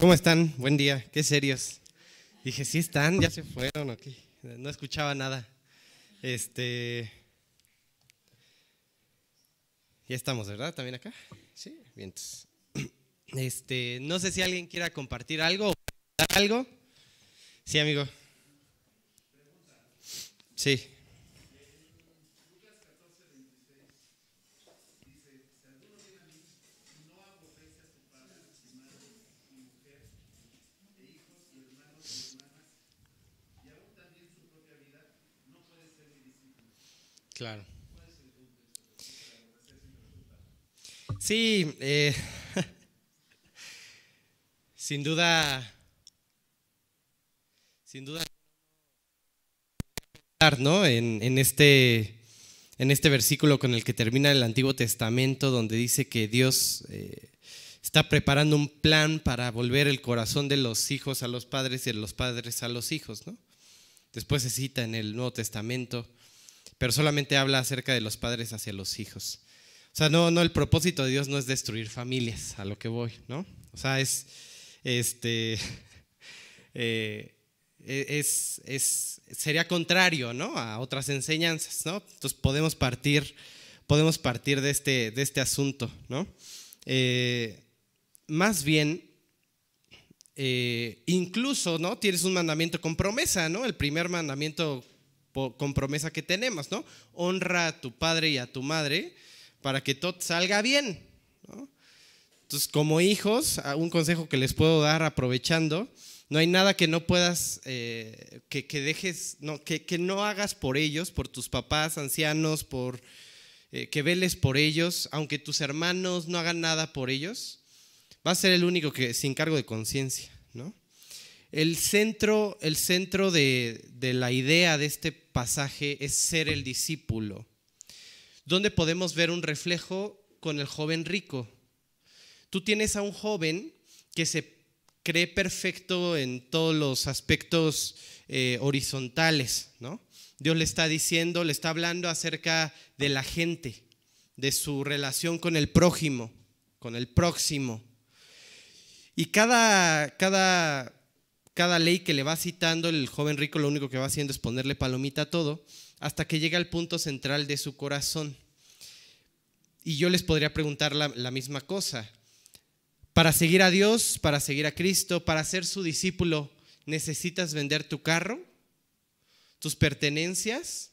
¿Cómo están? Buen día, qué serios. Dije, sí están, ya se fueron, ok. No escuchaba nada. Este. Ya estamos, ¿verdad? ¿También acá? Sí, bien. Este, no sé si alguien quiera compartir algo o algo. Sí, amigo. Sí. Claro. Sí, eh, sin duda, sin duda, ¿no? En, este, en este versículo con el que termina el Antiguo Testamento, donde dice que Dios eh, está preparando un plan para volver el corazón de los hijos a los padres y de los padres a los hijos, ¿no? Después se cita en el Nuevo Testamento pero solamente habla acerca de los padres hacia los hijos. O sea, no, no, el propósito de Dios no es destruir familias, a lo que voy, ¿no? O sea, es, este, eh, es, es, sería contrario, ¿no? A otras enseñanzas, ¿no? Entonces podemos partir, podemos partir de este, de este asunto, ¿no? Eh, más bien, eh, incluso, ¿no? Tienes un mandamiento con promesa, ¿no? El primer mandamiento con promesa que tenemos, ¿no? Honra a tu padre y a tu madre para que todo salga bien, ¿no? Entonces, como hijos, un consejo que les puedo dar aprovechando, no hay nada que no puedas, eh, que, dejes, no, que, no hagas por ellos, por tus papás ancianos, por eh, que veles por ellos, aunque tus hermanos no hagan nada por ellos, va a ser el único que sin cargo de conciencia, ¿no? El centro, el centro de, la idea de este pasaje es ser el discípulo, donde podemos ver un reflejo con el joven rico. Tú tienes a un joven que se cree perfecto en todos los aspectos eh, horizontales, ¿no? Dios le está diciendo, le está hablando acerca de la gente, de su relación con el prójimo, con el próximo. Y cada, cada cada ley que le va citando, el joven rico lo único que va haciendo es ponerle palomita a todo, hasta que llega al punto central de su corazón. Y yo les podría preguntar la, la misma cosa. Para seguir a Dios, para seguir a Cristo, para ser su discípulo, ¿necesitas vender tu carro? ¿Tus pertenencias?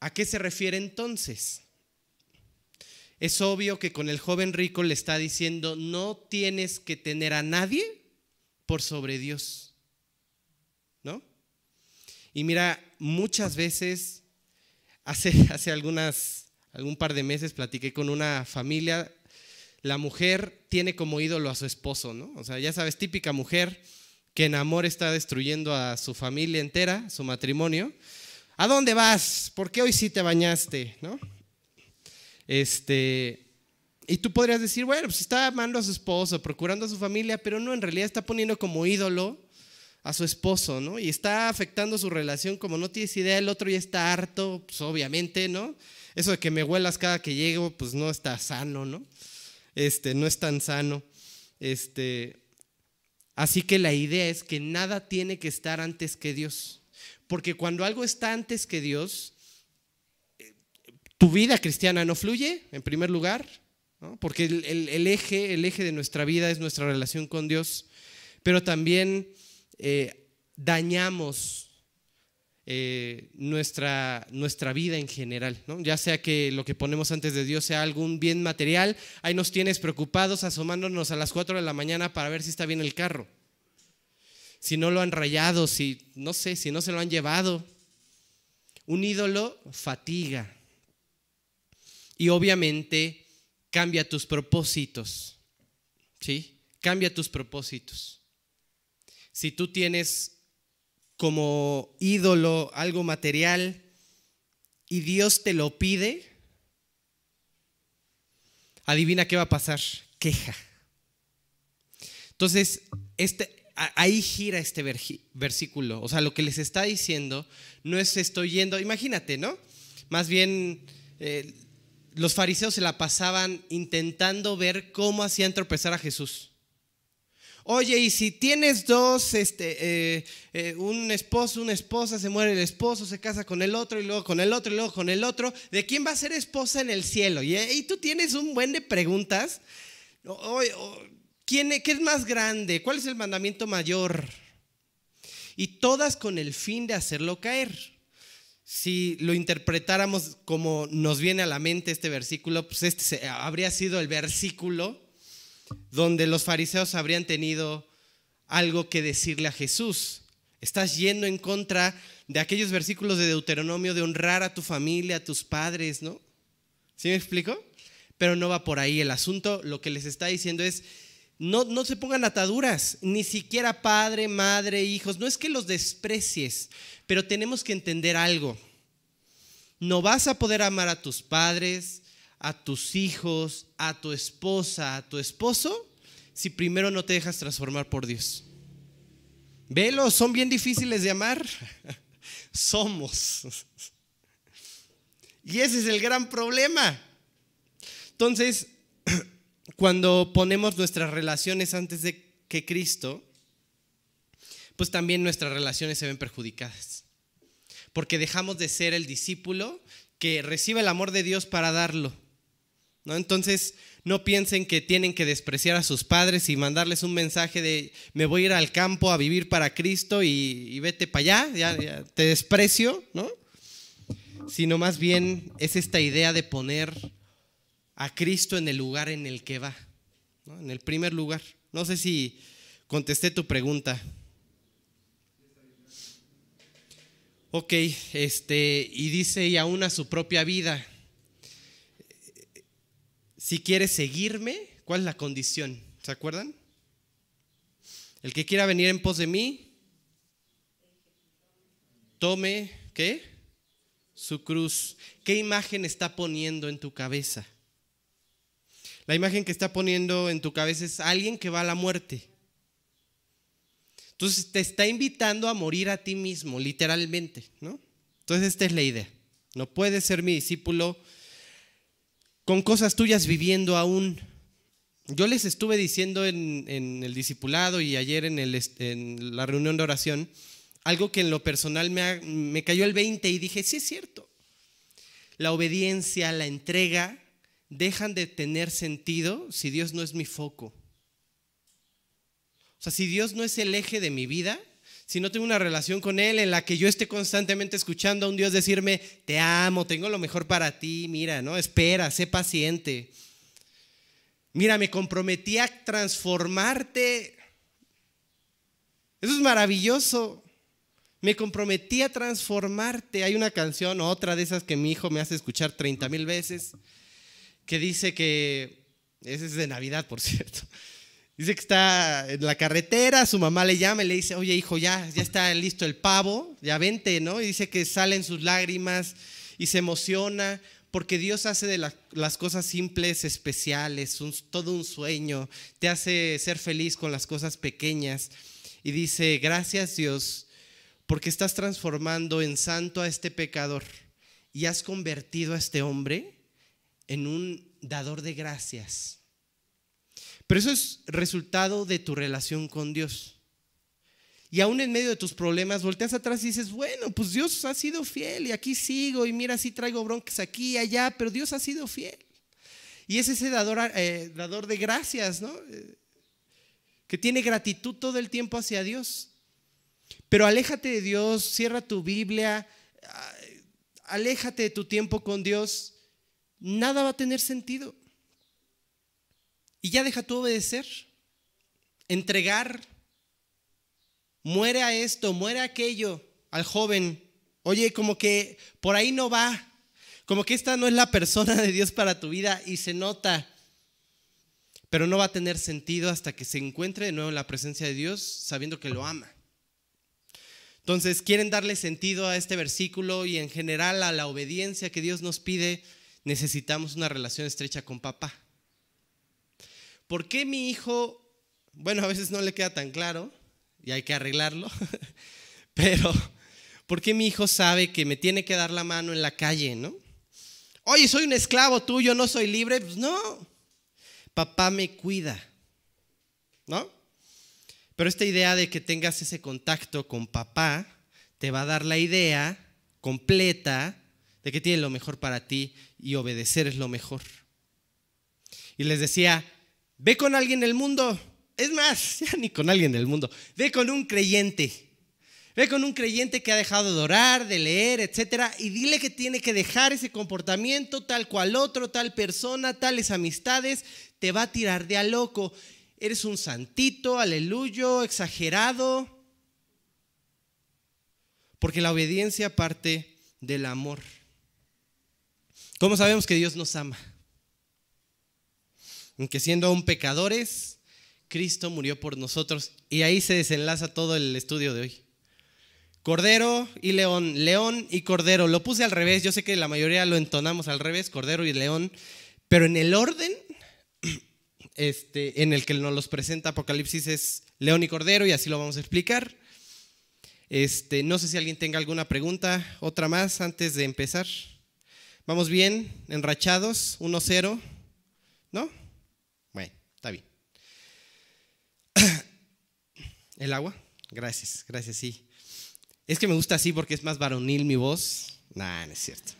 ¿A qué se refiere entonces? Es obvio que con el joven rico le está diciendo, no tienes que tener a nadie por sobre Dios. ¿No? Y mira, muchas veces, hace, hace algunas, algún par de meses platiqué con una familia, la mujer tiene como ídolo a su esposo, ¿no? O sea, ya sabes, típica mujer que en amor está destruyendo a su familia entera, su matrimonio. ¿A dónde vas? ¿Por qué hoy sí te bañaste? ¿No? Este, y tú podrías decir, bueno, pues está amando a su esposo, procurando a su familia, pero no, en realidad está poniendo como ídolo a su esposo, ¿no? Y está afectando su relación como no tienes idea, el otro ya está harto, pues obviamente, ¿no? Eso de que me huelas cada que llego, pues no está sano, ¿no? Este, no es tan sano. Este, así que la idea es que nada tiene que estar antes que Dios. Porque cuando algo está antes que Dios, eh, tu vida cristiana no fluye, en primer lugar, porque el, eje, el eje de nuestra vida es nuestra relación con Dios, pero también eh, dañamos eh, nuestra, nuestra vida en general, ya sea que lo que ponemos antes de Dios sea algún bien material, ahí nos tienes preocupados asomándonos a las 4 de la mañana para ver si está bien el carro, si no lo han rayado, si no sé, si no se lo han llevado. Un ídolo fatiga. Y obviamente cambia tus propósitos. ¿Sí? Cambia tus propósitos. Si tú tienes como ídolo algo material y Dios te lo pide, adivina qué va a pasar. Queja. Entonces, este, ahí gira este versículo. O sea, lo que les está diciendo no es estoy yendo, imagínate, ¿no? Más bien, eh, los fariseos se la pasaban intentando ver cómo hacían tropezar a Jesús. Oye, y si tienes dos, este, eh, eh, un esposo, una esposa, se muere el esposo, se casa con el otro, y luego con el otro, y luego con el otro, ¿de quién va a ser esposa en el cielo? Y, y tú tienes un buen de preguntas. ¿quién, ¿Qué es más grande? ¿Cuál es el mandamiento mayor? Y todas con el fin de hacerlo caer si lo interpretáramos como nos viene a la mente este versículo, pues este habría sido el versículo donde los fariseos habrían tenido algo que decirle a Jesús. Estás yendo en contra de aquellos versículos de Deuteronomio de honrar a tu familia, a tus padres, ¿no? ¿Sí me explico? Pero no va por ahí. El asunto, lo que les está diciendo es, no, no se pongan ataduras, ni siquiera padre, madre, hijos. No es que los desprecies, pero tenemos que entender algo. No vas a poder amar a tus padres, a tus hijos, a tu esposa, a tu esposo, si primero no te dejas transformar por Dios. Velo, son bien difíciles de amar. Somos. Y ese es el gran problema. Entonces, cuando ponemos nuestras relaciones antes de que Cristo, pues también nuestras relaciones se ven perjudicadas. Porque dejamos de ser el discípulo que recibe el amor de Dios para darlo. ¿no? Entonces, no piensen que tienen que despreciar a sus padres y mandarles un mensaje de me voy a ir al campo a vivir para Cristo y, vete para allá, ya, ya, te desprecio, ¿no? Sino más bien es esta idea de poner a Cristo en el lugar en el que va, en el primer lugar. No sé si contesté tu pregunta. Ok, este, y dice, y aún a su propia vida, si quiere seguirme, ¿cuál es la condición? ¿Se acuerdan? El que quiera venir en pos de mí, tome, ¿qué? Su cruz. ¿Qué imagen está poniendo en tu cabeza? La imagen que está poniendo en tu cabeza es alguien que va a la muerte. Entonces te está invitando a morir a ti mismo, literalmente, ¿no? Entonces esta es la idea. No puedes ser mi discípulo con cosas tuyas viviendo aún. Yo les estuve diciendo en, el discipulado y ayer en, la reunión de oración algo que en lo personal me, me cayó el 20 y dije, sí es cierto. La obediencia, la entrega, dejan de tener sentido si Dios no es mi foco. O sea, si Dios no es el eje de mi vida, si no tengo una relación con Él en la que yo esté constantemente escuchando a un Dios decirme, te amo, tengo lo mejor para ti, mira, ¿no? Espera, sé paciente. Mira, me comprometí a transformarte. Eso es maravilloso. Me comprometí a transformarte. Hay una canción, otra de esas que mi hijo me hace escuchar 30 mil veces que dice que, ese es de Navidad, por cierto, dice que está en la carretera, su mamá le llama y le dice, oye hijo, ya, ya está listo el pavo, ya vente, ¿no? Y dice que salen sus lágrimas y se emociona porque Dios hace de las cosas simples especiales, todo un sueño, te hace ser feliz con las cosas pequeñas. Y dice, gracias Dios, porque estás transformando en santo a este pecador y has convertido a este hombre en un dador de gracias. Pero eso es resultado de tu relación con Dios. Y aún en medio de tus problemas, volteas atrás y dices, bueno, pues Dios ha sido fiel y aquí sigo y mira, sí traigo broncas aquí y allá, pero Dios ha sido fiel. Y es ese dador, eh, dador de gracias, ¿no? Que tiene gratitud todo el tiempo hacia Dios. Pero aléjate de Dios, cierra tu Biblia, ah, aléjate de tu tiempo con Dios nada va a tener sentido. Y ya deja tú obedecer, entregar, muere a esto, muere a aquello, al joven. Oye, como que por ahí no va, como que esta no es la persona de Dios para tu vida y se nota, pero no va a tener sentido hasta que se encuentre de nuevo en la presencia de Dios sabiendo que lo ama. Entonces, quieren darle sentido a este versículo y en general a la obediencia que Dios nos pide necesitamos una relación estrecha con papá. ¿Por qué mi hijo, bueno, a veces no le queda tan claro y hay que arreglarlo, pero ¿por qué mi hijo sabe que me tiene que dar la mano en la calle, no? Oye, soy un esclavo tuyo, no soy libre. Pues no, papá me cuida, ¿no? Pero esta idea de que tengas ese contacto con papá te va a dar la idea completa de que tiene lo mejor para ti y obedecer es lo mejor. Y les decía, ve con alguien del mundo. Es más, ya ni con alguien del mundo. Ve con un creyente. Ve con un creyente que ha dejado de orar, de leer, etcétera, y dile que tiene que dejar ese comportamiento tal cual otro, tal persona, tales amistades, te va a tirar de a loco. Eres un santito, aleluyo, exagerado. Porque la obediencia parte del amor. ¿Cómo sabemos que Dios nos ama? Aunque siendo aún pecadores, Cristo murió por nosotros. Y ahí se desenlaza todo el estudio de hoy. Cordero y león, león y cordero. Lo puse al revés, yo sé que la mayoría lo entonamos al revés, cordero y león, pero en el orden este, en el que nos los presenta Apocalipsis es león y cordero y así lo vamos a explicar. Este, no sé si alguien tenga alguna pregunta, otra más antes de empezar. ¿Vamos bien? ¿Enrachados? ¿1-0? ¿No? Bueno, está bien. ¿El agua? Gracias, gracias, sí. Es que me gusta así porque es más varonil mi voz. Nah, no es cierto.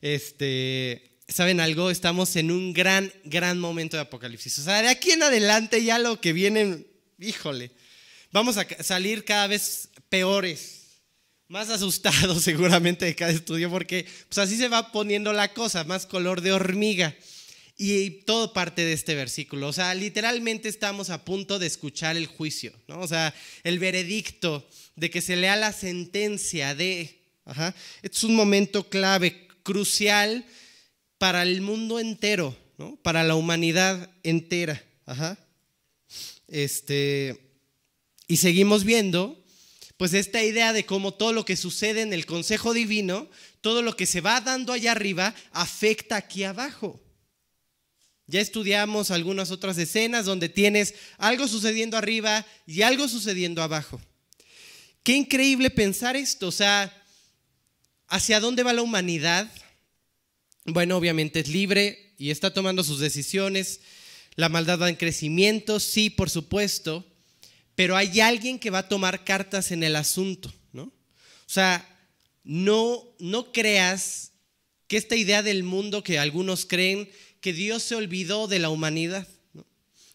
Este, ¿saben algo? Estamos en un gran, gran momento de Apocalipsis. O sea, de aquí en adelante ya lo que viene, híjole, vamos a salir cada vez peores, más asustados seguramente de cada estudio, porque pues así se va poniendo la cosa, más color de hormiga. Y todo parte de este versículo. O sea, literalmente estamos a punto de escuchar el juicio, ¿no? O sea, el veredicto de que se lea la sentencia de... Ajá, es un momento clave, crucial para el mundo entero, ¿no? Para la humanidad entera. Ajá. Este, y seguimos viendo pues esta idea de cómo todo lo que sucede en el consejo divino, todo lo que se va dando allá arriba, afecta aquí abajo. Ya estudiamos algunas otras escenas donde tienes algo sucediendo arriba y algo sucediendo abajo. Qué increíble pensar esto, o sea, ¿hacia dónde va la humanidad? Bueno, obviamente es libre y está tomando sus decisiones. La maldad va en crecimiento, sí, por supuesto, pero hay alguien que va a tomar cartas en el asunto, ¿no? O sea, no, no creas que esta idea del mundo que algunos creen que Dios se olvidó de la humanidad, ¿no?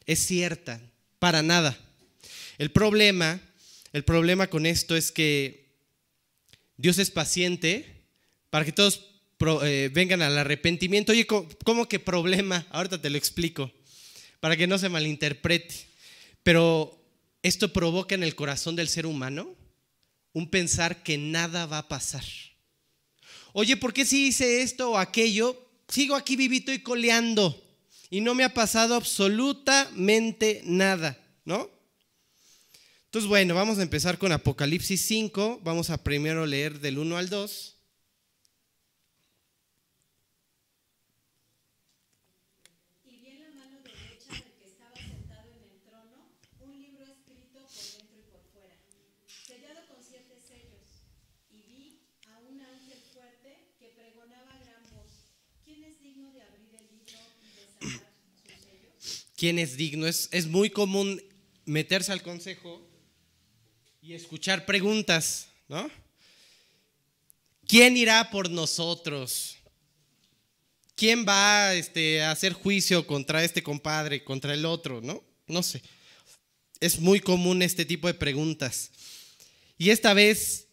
es cierta, para nada. El problema, el problema con esto es que Dios es paciente para que todos eh, vengan al arrepentimiento. Oye, ¿cómo que problema? Ahorita te lo explico, para que no se malinterprete. Pero esto provoca en el corazón del ser humano un pensar que nada va a pasar. Oye, ¿por qué si hice esto o aquello? Sigo aquí vivito y coleando y no me ha pasado absolutamente nada, ¿no? Entonces, bueno, vamos a empezar con Apocalipsis 5. Vamos a primero leer del 1 al 2. Quién es digno. Es, es muy común meterse al consejo y escuchar preguntas, ¿no? ¿Quién irá por nosotros? ¿Quién va este, a hacer juicio contra este compadre, contra el otro? ¿No? No sé. Es muy común este tipo de preguntas. Y esta vez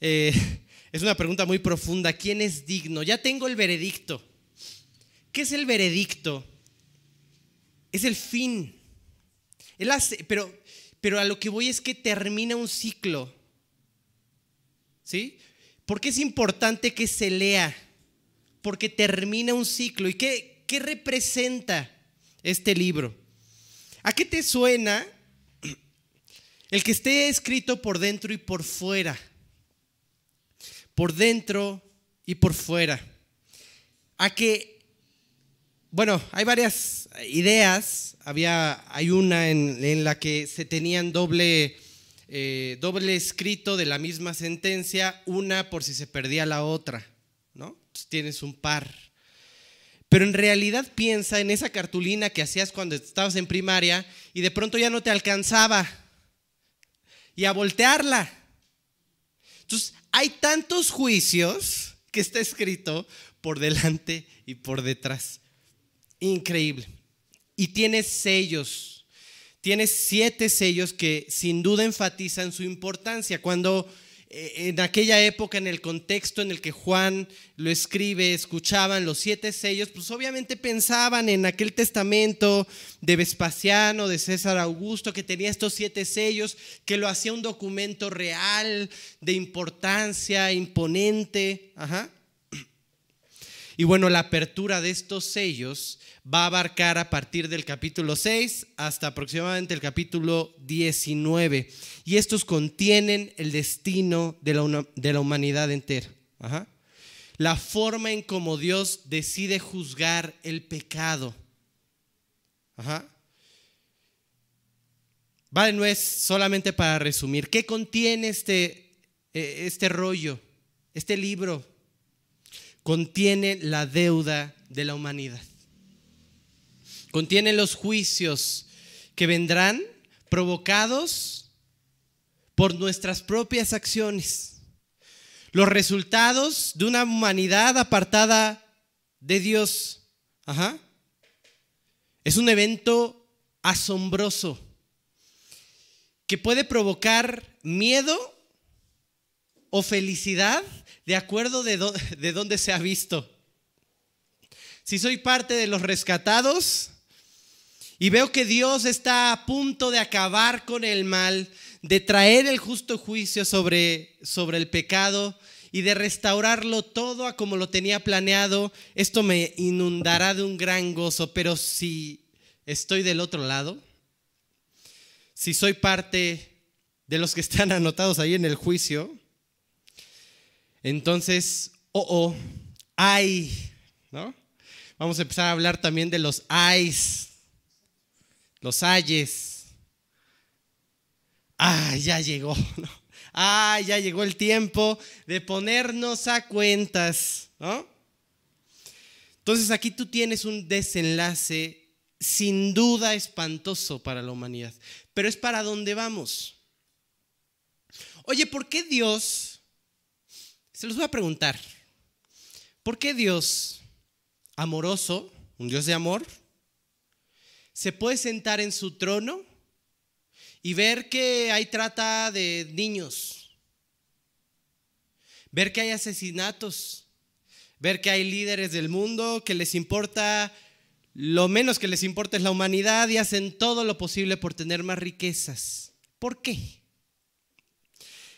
eh, es una pregunta muy profunda. ¿Quién es digno? Ya tengo el veredicto. ¿Qué es el veredicto? Es el fin. Hace, pero, pero a lo que voy es que termina un ciclo. ¿Sí? ¿Por qué es importante que se lea? Porque termina un ciclo. ¿Y qué, qué representa este libro? ¿A qué te suena el que esté escrito por dentro y por fuera? Por dentro y por fuera. A que bueno, hay varias ideas. Había, hay una en, la que se tenían doble, eh, doble escrito de la misma sentencia, una por si se perdía la otra, ¿no? tienes un par. Pero en realidad piensa en esa cartulina que hacías cuando estabas en primaria y de pronto ya no te alcanzaba, y a voltearla. Entonces, hay tantos juicios que está escrito por delante y por detrás. Increíble. Y tiene sellos. Tiene siete sellos que sin duda enfatizan su importancia. Cuando eh, en aquella época, en el contexto en el que Juan lo escribe, escuchaban los siete sellos, pues obviamente pensaban en aquel testamento de Vespasiano, de César Augusto, que tenía estos siete sellos, que lo hacía un documento real, de importancia, imponente. Ajá. Y bueno, la apertura de estos sellos va a abarcar a partir del capítulo 6 hasta aproximadamente el capítulo 19. Y estos contienen el destino de la, de la humanidad entera. La forma en cómo Dios decide juzgar el pecado. Vale, no es solamente para resumir. ¿Qué contiene este, eh, este rollo, este libro? Contiene la deuda de la humanidad. Contiene los juicios que vendrán provocados por nuestras propias acciones. Los resultados de una humanidad apartada de Dios. Es un evento asombroso que puede provocar miedo o felicidad de acuerdo de, dónde se ha visto. Si soy parte de los rescatados y veo que Dios está a punto de acabar con el mal, de traer el justo juicio sobre, sobre el pecado y de restaurarlo todo a como lo tenía planeado, esto me inundará de un gran gozo. Pero si estoy del otro lado, si soy parte de los que están anotados ahí en el juicio, entonces, oh, oh, ay, ¿no? Vamos a empezar a hablar también de los ayes, los ayes. Ah, ya llegó, ¿no? Ah, ya llegó el tiempo de ponernos a cuentas, ¿no? Entonces aquí tú tienes un desenlace sin duda espantoso para la humanidad, pero es para dónde vamos. Oye, ¿por qué Dios se los voy a preguntar, ¿por qué Dios, amoroso, un Dios de amor, se puede sentar en su trono y ver que hay trata de niños, ver que hay asesinatos, ver que hay líderes del mundo que les importa, lo menos que les importa es la humanidad y hacen todo lo posible por tener más riquezas? ¿Por qué?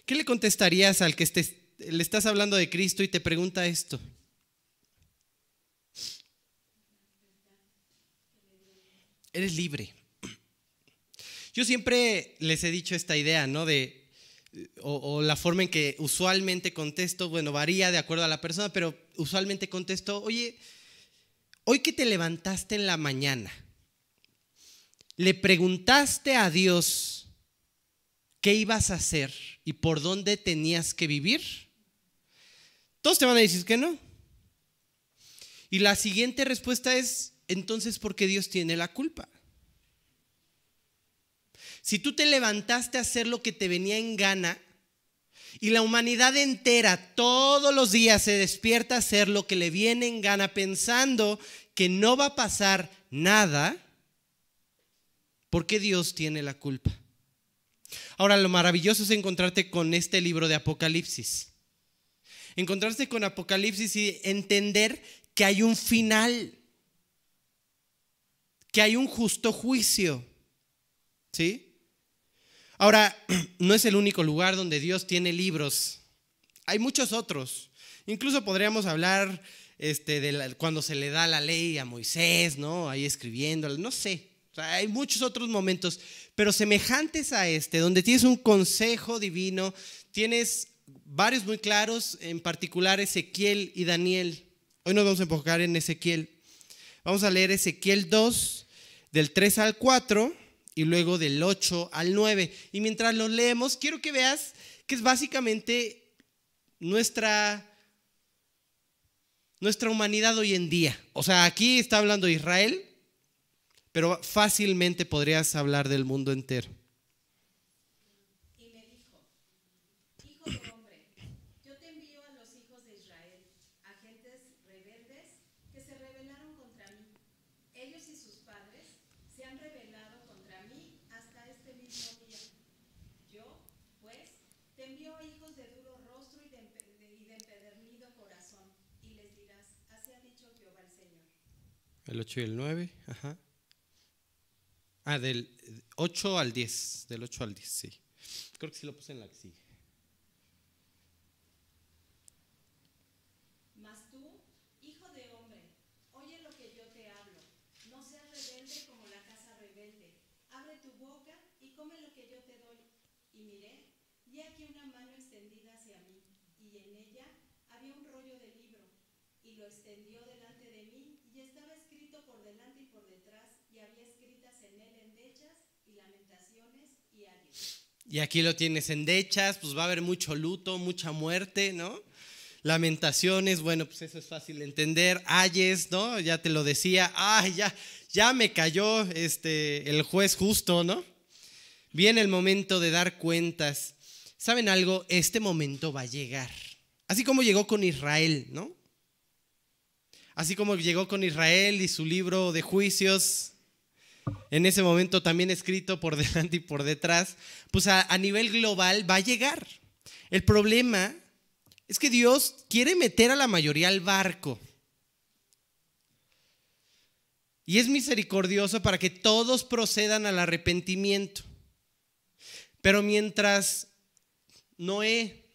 ¿Qué le contestarías al que esté le estás hablando de Cristo y te pregunta esto. Eres libre. Yo siempre les he dicho esta idea, ¿no? De, o, la forma en que usualmente contesto, bueno, varía de acuerdo a la persona, pero usualmente contesto, oye, hoy que te levantaste en la mañana, ¿le preguntaste a Dios qué ibas a hacer y por dónde tenías que vivir? Todos te van a decir que no. Y la siguiente respuesta es, entonces, ¿por qué Dios tiene la culpa? Si tú te levantaste a hacer lo que te venía en gana y la humanidad entera todos los días se despierta a hacer lo que le viene en gana pensando que no va a pasar nada, ¿por qué Dios tiene la culpa? Ahora, lo maravilloso es encontrarte con este libro de Apocalipsis encontrarse con Apocalipsis y entender que hay un final, que hay un justo juicio. ¿Sí? Ahora, no es el único lugar donde Dios tiene libros. Hay muchos otros. Incluso podríamos hablar este, de cuando se le da la ley a Moisés, ¿no? Ahí escribiendo, no sé. hay muchos otros momentos, pero semejantes a este, donde tienes un consejo divino, tienes varios muy claros, en particular Ezequiel y Daniel. Hoy nos vamos a enfocar en Ezequiel. Vamos a leer Ezequiel 2, del 3 al 4 y luego del 8 al 9. Y mientras lo leemos, quiero que veas que es básicamente nuestra, nuestra humanidad hoy en día. O sea, aquí está hablando Israel, pero fácilmente podrías hablar del mundo entero. han revelado contra mí hasta este mismo día. Yo, pues, te envío hijos de duro rostro y de, y de empedernido corazón, y les dirás, así ha dicho Jehová el Señor. El 8 y el 9, ajá. Ah, del eh, 8 al 10, del 8 al 10, sí. Creo que sí lo puse en la que sigue. Y aquí lo tienes endechas, pues va a haber mucho luto, mucha muerte, ¿no? Lamentaciones, bueno, pues eso es fácil de entender. Ayes, ¿no? Ya te lo decía, ay, ya, ya me cayó este, el juez justo, ¿no? Viene el momento de dar cuentas. ¿Saben algo? Este momento va a llegar. Así como llegó con Israel, ¿no? Así como llegó con Israel y su libro de juicios, en ese momento también escrito por delante y por detrás, pues a, nivel global va a llegar. El problema es que Dios quiere meter a la mayoría al barco. Y es misericordioso para que todos procedan al arrepentimiento. Pero mientras Noé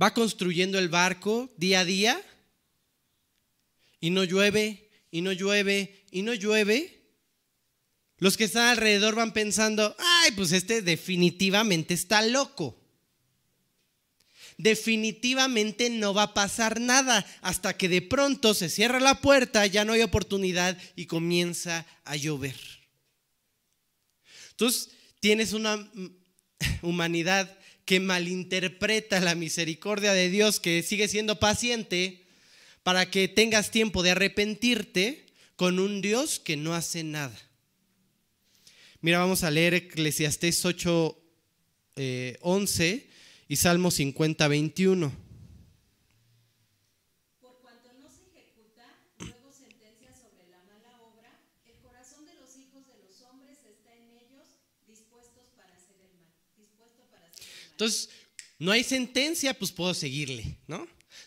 va construyendo el barco día a día, y no llueve, y no llueve, y no llueve, los que están alrededor van pensando, ay, pues este definitivamente está loco. Definitivamente no va a pasar nada hasta que de pronto se cierra la puerta, ya no hay oportunidad y comienza a llover. Entonces, tienes una humanidad que malinterpreta la misericordia de Dios, que sigue siendo paciente, para que tengas tiempo de arrepentirte con un Dios que no hace nada. Mira, vamos a leer Eclesiastés 8, 11 eh, y Salmo 50, 21. Por cuanto no se ejecuta luego sentencia sobre la mala obra, el corazón de los hijos de los hombres está en ellos dispuestos para hacer el mal. Dispuesto para hacer el mal. Entonces, no hay sentencia, pues puedo seguirle, ¿no?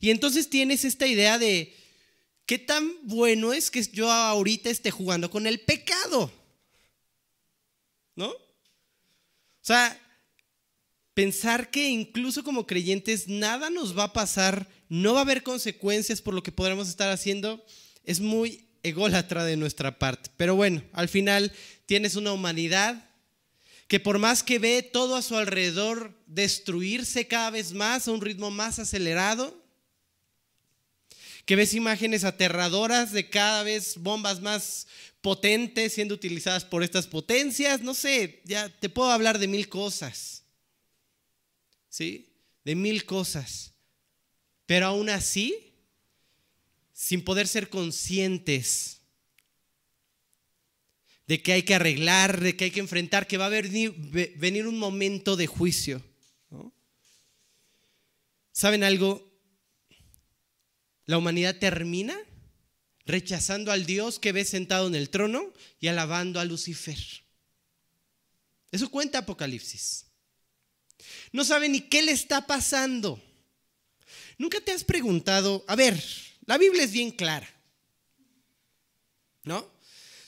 Y entonces tienes esta idea de, ¿qué tan bueno es que yo ahorita esté jugando con el pecado? ¿No? O sea, pensar que incluso como creyentes nada nos va a pasar no va a haber consecuencias por lo que podremos estar haciendo, es muy ególatra de nuestra parte. Pero bueno, al final tienes una humanidad que por más que ve todo a su alrededor destruirse cada vez más a un ritmo más acelerado, que ves imágenes aterradoras de cada vez bombas más potentes siendo utilizadas por estas potencias, no sé, ya te puedo hablar de mil cosas. ¿Sí? De mil cosas. Pero aún así, sin poder ser conscientes de que hay que arreglar, de que hay que enfrentar, que va a venir, un momento de juicio. ¿Saben algo? La humanidad termina rechazando al Dios que ve sentado en el trono y alabando a Lucifer. Eso cuenta Apocalipsis. No sabe ni qué le está pasando. ¿Nunca te has preguntado, a ver, la Biblia es bien clara, ¿no?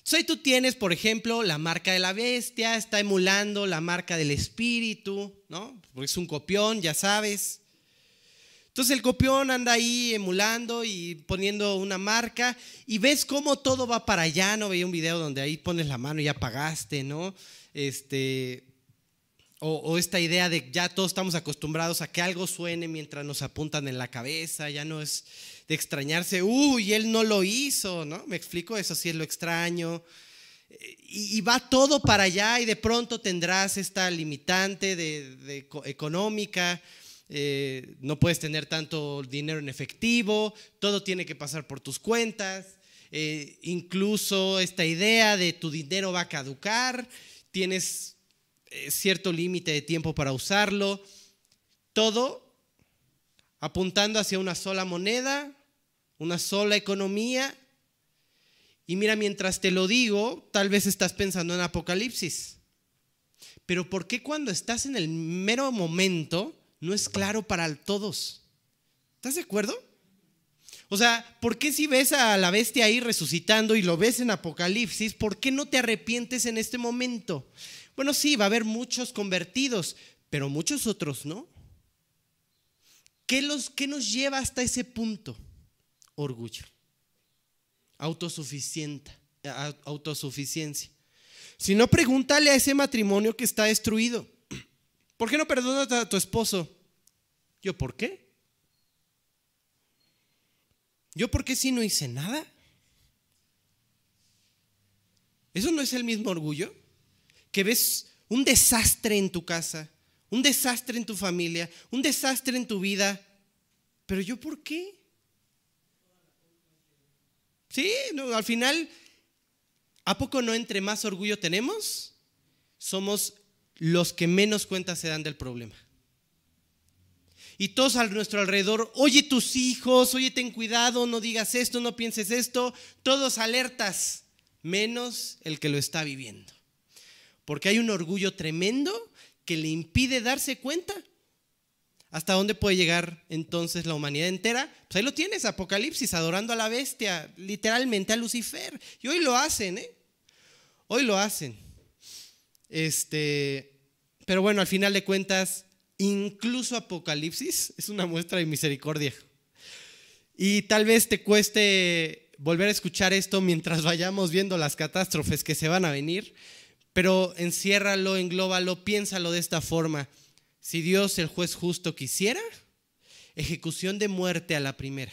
Entonces tú tienes, por ejemplo, la marca de la bestia, está emulando la marca del espíritu, ¿no? Porque es un copión, ya sabes. Entonces el copión anda ahí emulando y poniendo una marca y ves cómo todo va para allá, ¿no? Veía un video donde ahí pones la mano y ya pagaste, ¿no? Este, o, esta idea de ya todos estamos acostumbrados a que algo suene mientras nos apuntan en la cabeza, ya no es de extrañarse, uy, él no lo hizo, ¿no? Me explico, eso sí es lo extraño. Y, va todo para allá y de pronto tendrás esta limitante de, económica, eh, no puedes tener tanto dinero en efectivo, todo tiene que pasar por tus cuentas, eh, incluso esta idea de tu dinero va a caducar, tienes eh, cierto límite de tiempo para usarlo, todo apuntando hacia una sola moneda, una sola economía. Y mira, mientras te lo digo, tal vez estás pensando en Apocalipsis. Pero ¿por qué cuando estás en el mero momento no es claro para todos? ¿Estás de acuerdo? O sea, ¿por qué si ves a la bestia ahí resucitando y lo ves en Apocalipsis, ¿por qué no te arrepientes en este momento? Bueno, sí, va a haber muchos convertidos, pero muchos otros no. ¿Qué, los, qué nos lleva hasta ese punto? Orgullo. Autosuficiencia. Si no, pregúntale a ese matrimonio que está destruido. ¿Por qué no perdonas a tu esposo? Yo, ¿por qué? ¿Yo por qué si no hice nada? ¿Eso no es el mismo orgullo? Que ves un desastre en tu casa, un desastre en tu familia, un desastre en tu vida, pero yo por qué? Sí, no, al final ¿A poco no entre más orgullo tenemos? Somos los que menos cuenta se dan del problema. Y todos a nuestro alrededor, oye tus hijos, oye ten cuidado, no digas esto, no pienses esto, todos alertas, menos el que lo está viviendo. Porque hay un orgullo tremendo que le impide darse cuenta. ¿Hasta dónde puede llegar entonces la humanidad entera? Pues ahí lo tienes, Apocalipsis, adorando a la bestia, literalmente a Lucifer. Y hoy lo hacen, ¿eh? Hoy lo hacen. Este, pero bueno, al final de cuentas, incluso Apocalipsis es una muestra de misericordia. Y tal vez te cueste volver a escuchar esto mientras vayamos viendo las catástrofes que se van a venir, pero enciérralo, englóbalo, piénsalo de esta forma. Si Dios, el juez justo, quisiera, ejecución de muerte a la primera.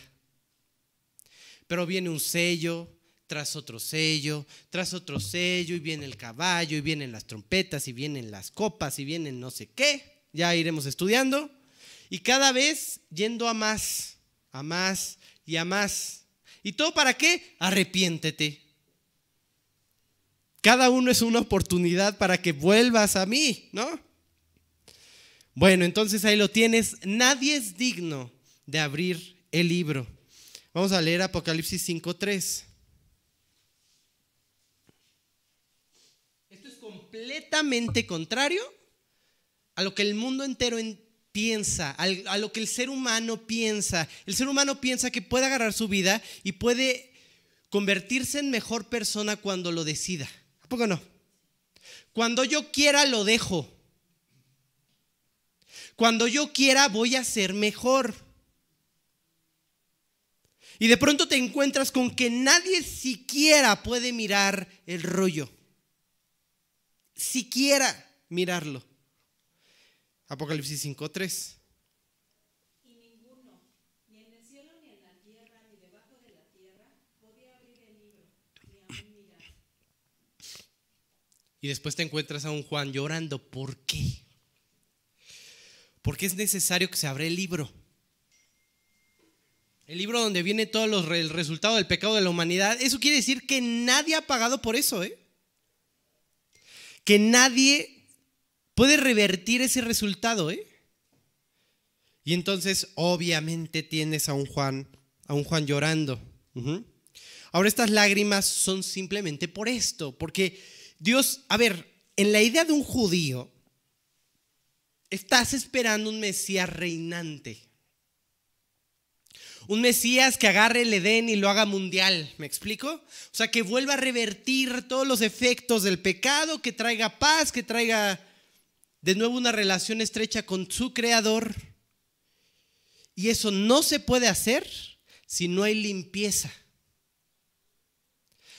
Pero viene un sello, tras otro sello, tras otro sello, y viene el caballo, y vienen las trompetas, y vienen las copas, y vienen no sé qué. Ya iremos estudiando. Y cada vez yendo a más, a más y a más. ¿Y todo para qué? Arrepiéntete. Cada uno es una oportunidad para que vuelvas a mí, ¿no? Bueno, entonces ahí lo tienes. Nadie es digno de abrir el libro. Vamos a leer Apocalipsis 5.3. Esto es completamente contrario a lo que el mundo entero piensa, a lo que el ser humano piensa. El ser humano piensa que puede agarrar su vida y puede convertirse en mejor persona cuando lo decida. ¿A poco no? Cuando yo quiera lo dejo. Cuando yo quiera voy a ser mejor. Y de pronto te encuentras con que nadie siquiera puede mirar el rollo. Siquiera mirarlo. Apocalipsis 5.3. Y ninguno, ni en el cielo, ni en la tierra, ni debajo de la tierra, podía abrir el libro, ni aún mirar. Y después te encuentras a un Juan llorando. ¿Por qué? Porque es necesario que se abra el libro. El libro donde viene todo los, el resultado del pecado de la humanidad. Eso quiere decir que nadie ha pagado por eso, ¿eh? Que nadie puede revertir ese resultado, ¿eh? Y entonces, obviamente, tienes a un Juan, a un Juan llorando. Ahora, estas lágrimas son simplemente por esto, porque Dios, a ver, en la idea de un judío, Estás esperando un Mesías reinante. Un Mesías que agarre el Edén y lo haga mundial, ¿me explico? O sea, que vuelva a revertir todos los efectos del pecado, que traiga paz, que traiga de nuevo una relación estrecha con su creador. Y eso no se puede hacer si no hay limpieza,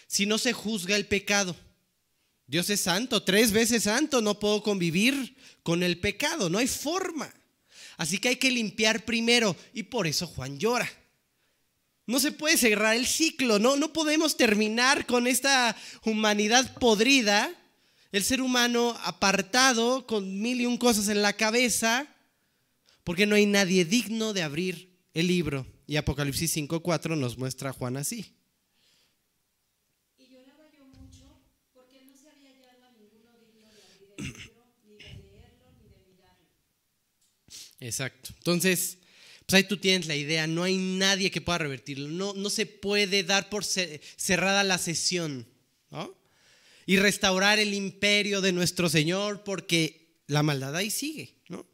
si no se juzga el pecado. Dios es santo, tres veces santo, no puedo convivir con el pecado, no hay forma. Así que hay que limpiar primero y por eso Juan llora. No se puede cerrar el ciclo, no, no podemos terminar con esta humanidad podrida, el ser humano apartado con mil y un cosas en la cabeza, porque no hay nadie digno de abrir el libro. Y Apocalipsis 5.4 nos muestra a Juan así. Exacto. Entonces, pues ahí tú tienes la idea, no hay nadie que pueda revertirlo, no, no se puede dar por ce- cerrada la sesión. Y restaurar el imperio de nuestro Señor porque la maldad ahí sigue, ¿no?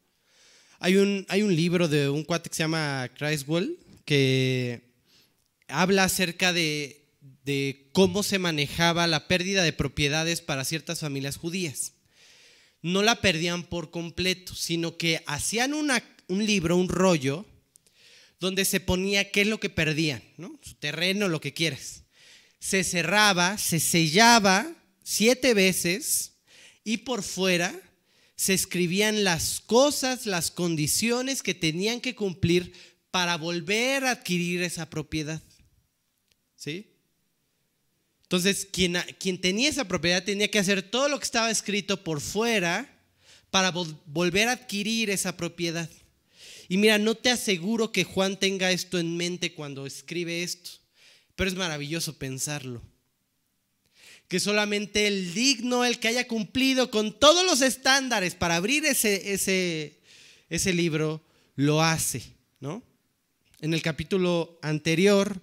Hay un, hay un libro de un cuate que se llama Criswell que habla acerca de, de cómo se manejaba la pérdida de propiedades para ciertas familias judías no la perdían por completo, sino que hacían un libro, un rollo, donde se ponía qué es lo que perdían, ¿no? Su terreno, lo que quieras. Se cerraba, se sellaba siete veces y por fuera se escribían las cosas, las condiciones que tenían que cumplir para volver a adquirir esa propiedad. ¿Sí? Entonces, quien, quien tenía esa propiedad tenía que hacer todo lo que estaba escrito por fuera para vol- volver a adquirir esa propiedad. Y mira, no te aseguro que Juan tenga esto en mente cuando escribe esto, pero es maravilloso pensarlo. Que solamente el digno, el que haya cumplido con todos los estándares para abrir ese, ese, ese libro, lo hace, ¿no? En el capítulo anterior,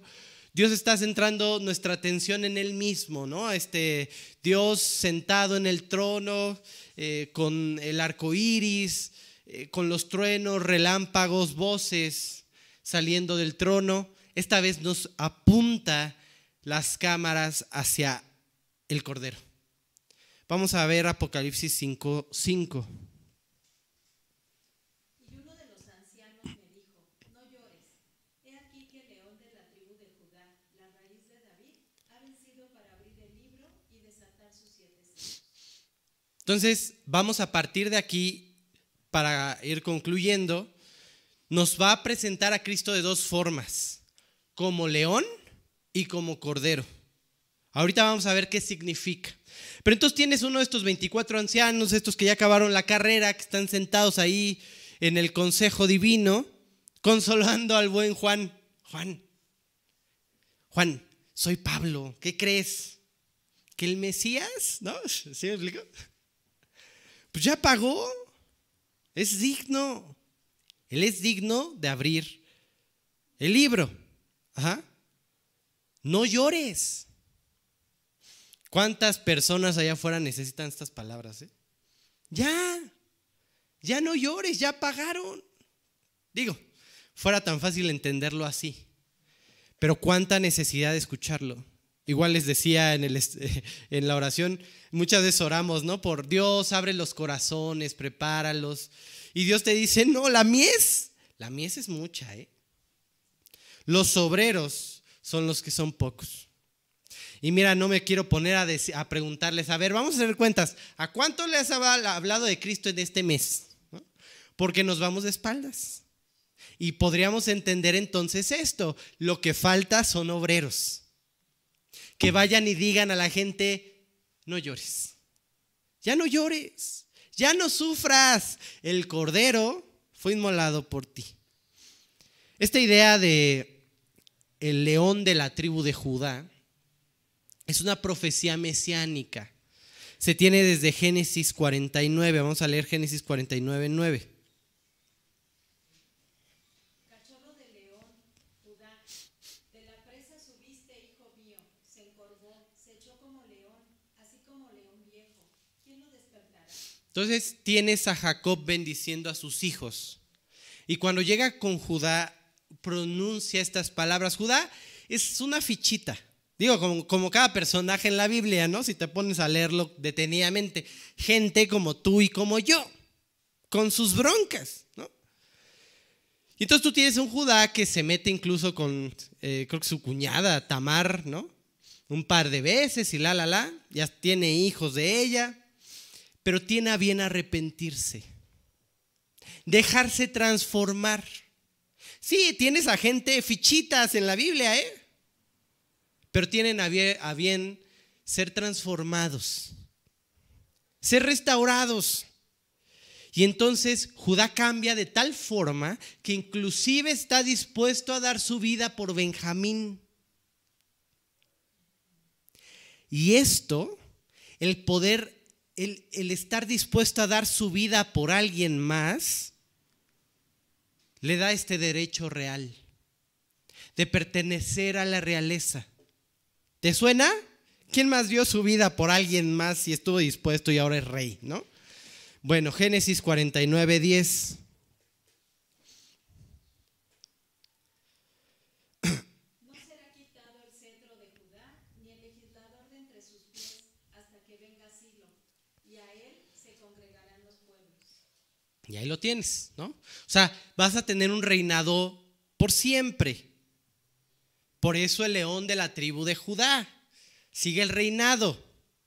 Dios está centrando nuestra atención en Él mismo, ¿no? Este Dios sentado en el trono, eh, con el arco iris, eh, con los truenos, relámpagos, voces saliendo del trono. Esta vez nos apunta las cámaras hacia el Cordero. Vamos a ver Apocalipsis 5, 5. Y uno de los ancianos me dijo, no llores, he aquí que el león de la tribu de Judá, la raíz de David, ha vencido para abrir el libro y desatar sus siete sellos. Entonces, vamos a partir de aquí, para ir concluyendo, nos va a presentar a Cristo de dos formas, como león y como cordero. Ahorita vamos a ver qué significa. Pero entonces tienes uno de estos 24 ancianos, estos que ya acabaron la carrera, que están sentados ahí en el consejo divino, consolando al buen Juan. Juan, Juan, soy Pablo, ¿qué crees? ¿Que el Mesías? ¿No? ¿Sí me explico? Pues ya pagó. Es digno. Él es digno de abrir el libro. Ajá. No llores. ¿Cuántas personas allá afuera necesitan estas palabras? eh? Ya. Ya no llores, ya pagaron. Digo, fuera tan fácil entenderlo así. Pero cuánta necesidad de escucharlo. Igual les decía en, el, en la oración, muchas veces oramos, ¿no? Por Dios, abre los corazones, prepáralos. Y Dios te dice, no, la mies, la mies es mucha, ¿eh? Los obreros son los que son pocos. Y mira, no me quiero poner a, a preguntarles, a ver, vamos a hacer cuentas, ¿a cuánto les ha hablado de Cristo en este mes? Porque nos vamos de espaldas. Y podríamos entender entonces esto, lo que falta son obreros que vayan y digan a la gente, no llores, ya no llores, ya no sufras, el cordero fue inmolado por ti. Esta idea de el león de la tribu de Judá es una profecía mesiánica. Se tiene desde Génesis 49, vamos a leer Génesis 49, 9. Cachorro de león, Judá, de la presa subiste, hijo mío, se encorvó, se echó como león, así como león viejo. ¿Quién lo despertará? Entonces tienes a Jacob bendiciendo a sus hijos. Y cuando llega con Judá, pronuncia estas palabras. Judá es una fichita. Digo, como, como cada personaje en la Biblia, ¿no? Si te pones a leerlo detenidamente. Gente como tú y como yo, con sus broncas, ¿no? Y entonces tú tienes un Judá que se mete incluso con, eh, creo que su cuñada, Tamar, ¿no? Un par de veces y la, la, la. Ya tiene hijos de ella pero tiene a bien arrepentirse, dejarse transformar. Sí, tienes a gente fichitas en la Biblia, ¿eh? Pero tienen a bien, a bien ser transformados, ser restaurados. Y entonces Judá cambia de tal forma que inclusive está dispuesto a dar su vida por Benjamín. Y esto, el poder, el, estar dispuesto a dar su vida por alguien más, le da este derecho real de pertenecer a la realeza. ¿Te suena? ¿Quién más dio su vida por alguien más y estuvo dispuesto y ahora es rey, no? Bueno, Génesis 49, 10. No será quitado el cetro de Judá, ni el legislador de entre sus pies, hasta que venga Silo, y a él se congregarán los pueblos. Y ahí lo tienes, ¿no? O sea, vas a tener un reinado por siempre. Por eso el león de la tribu de Judá sigue el reinado,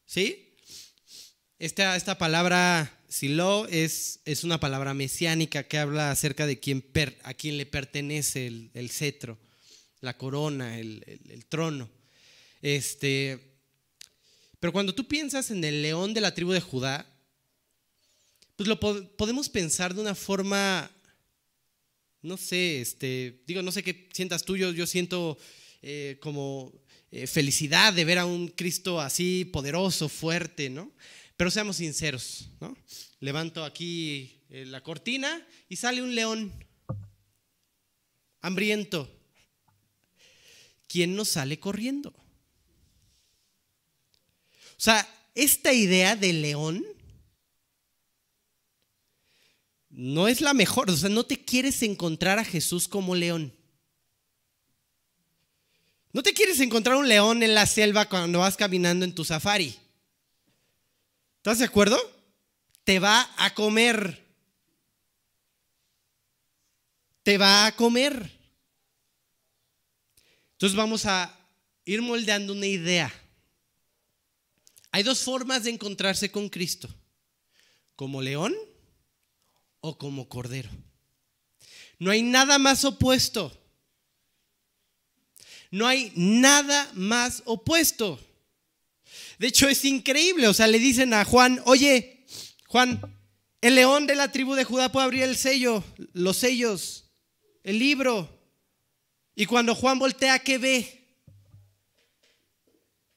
¿sí? Esta, esta palabra Silo es, es una palabra mesiánica que habla acerca de quién a quién le pertenece el, el cetro, la corona, el, el- el trono. Este, pero cuando tú piensas en el león de la tribu de Judá, pues lo po- podemos pensar de una forma, no sé, este, digo, no sé qué sientas tú, yo, yo siento eh, como eh, felicidad de ver a un Cristo así poderoso, fuerte, ¿no? Pero seamos sinceros, ¿no? Levanto aquí eh, la cortina y sale un león hambriento. ¿Quién nos sale corriendo? O sea, esta idea del león no es la mejor. O sea, no te quieres encontrar a Jesús como león. No te quieres encontrar un león en la selva cuando vas caminando en tu safari. ¿Estás de acuerdo? Te va a comer. Te va a comer. Entonces vamos a ir moldeando una idea. Hay dos formas de encontrarse con Cristo. Como león o como cordero. No hay nada más opuesto. No hay nada más opuesto. De hecho, es increíble. O sea, le dicen a Juan, oye, Juan, el león de la tribu de Judá puede abrir el sello, los sellos, el libro. Y cuando Juan voltea, ¿qué ve?